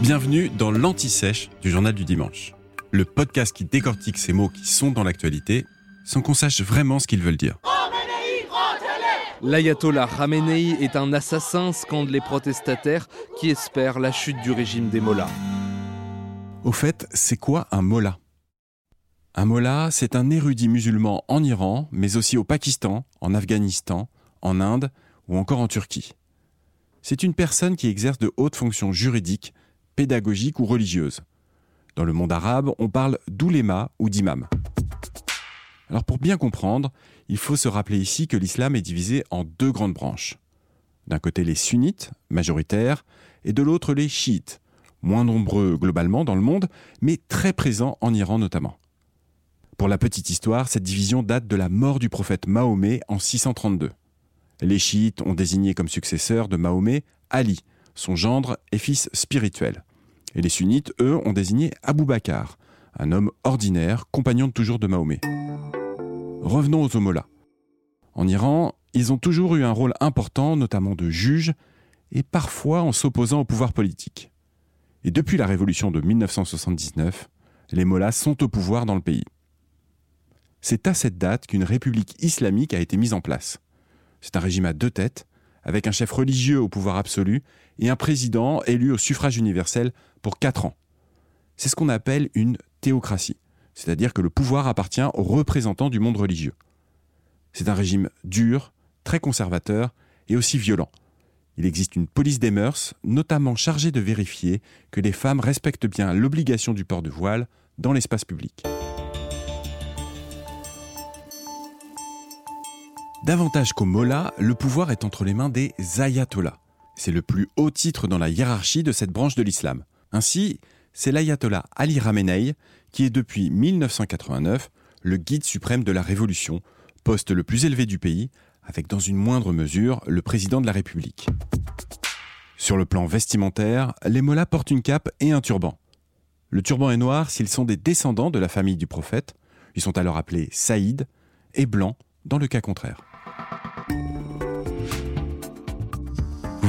Bienvenue dans l'Anti-Sèche du Journal du Dimanche, le podcast qui décortique ces mots qui sont dans l'actualité sans qu'on sache vraiment ce qu'ils veulent dire. L'ayatollah Khamenei est un assassin, scandent les protestataires qui espèrent la chute du régime des mollahs. Au fait, c'est quoi un mollah? Un mollah, c'est un érudit musulman en Iran, mais aussi au Pakistan, en Afghanistan, en Inde ou encore en Turquie. C'est une personne qui exerce de hautes fonctions juridiques pédagogique ou religieuse. Dans le monde arabe, on parle d'ouléma ou d'imam. Alors pour bien comprendre, il faut se rappeler ici que l'islam est divisé en deux grandes branches. D'un côté les sunnites, majoritaires, et de l'autre les chiites, moins nombreux globalement dans le monde, mais très présents en Iran notamment. Pour la petite histoire, cette division date de la mort du prophète Mahomet en 632. Les chiites ont désigné comme successeur de Mahomet Ali, son gendre et fils spirituel. Et les sunnites, eux, ont désigné Abou Bakr, un homme ordinaire, compagnon toujours de Mahomet. Revenons aux Omolas. En Iran, ils ont toujours eu un rôle important, notamment de juge, et parfois en s'opposant au pouvoir politique. Et depuis la révolution de 1979, les mollahs sont au pouvoir dans le pays. C'est à cette date qu'une république islamique a été mise en place. C'est un régime à deux têtes, avec un chef religieux au pouvoir absolu et un président élu au suffrage universel pour quatre ans. C'est ce qu'on appelle une théocratie, c'est-à-dire que le pouvoir appartient aux représentants du monde religieux. C'est un régime dur, très conservateur et aussi violent. Il existe une police des mœurs, notamment chargée de vérifier que les femmes respectent bien l'obligation du port de voile dans l'espace public. Davantage qu'au Mollah, le pouvoir est entre les mains des ayatollahs. C'est le plus haut titre dans la hiérarchie de cette branche de l'islam. Ainsi, c'est l'ayatollah Ali Khamenei qui est depuis 1989 le guide suprême de la révolution, poste le plus élevé du pays, avec dans une moindre mesure le président de la République. Sur le plan vestimentaire, les mollahs portent une cape et un turban. Le turban est noir s'ils sont des descendants de la famille du prophète, ils sont alors appelés Saïd, et blanc dans le cas contraire.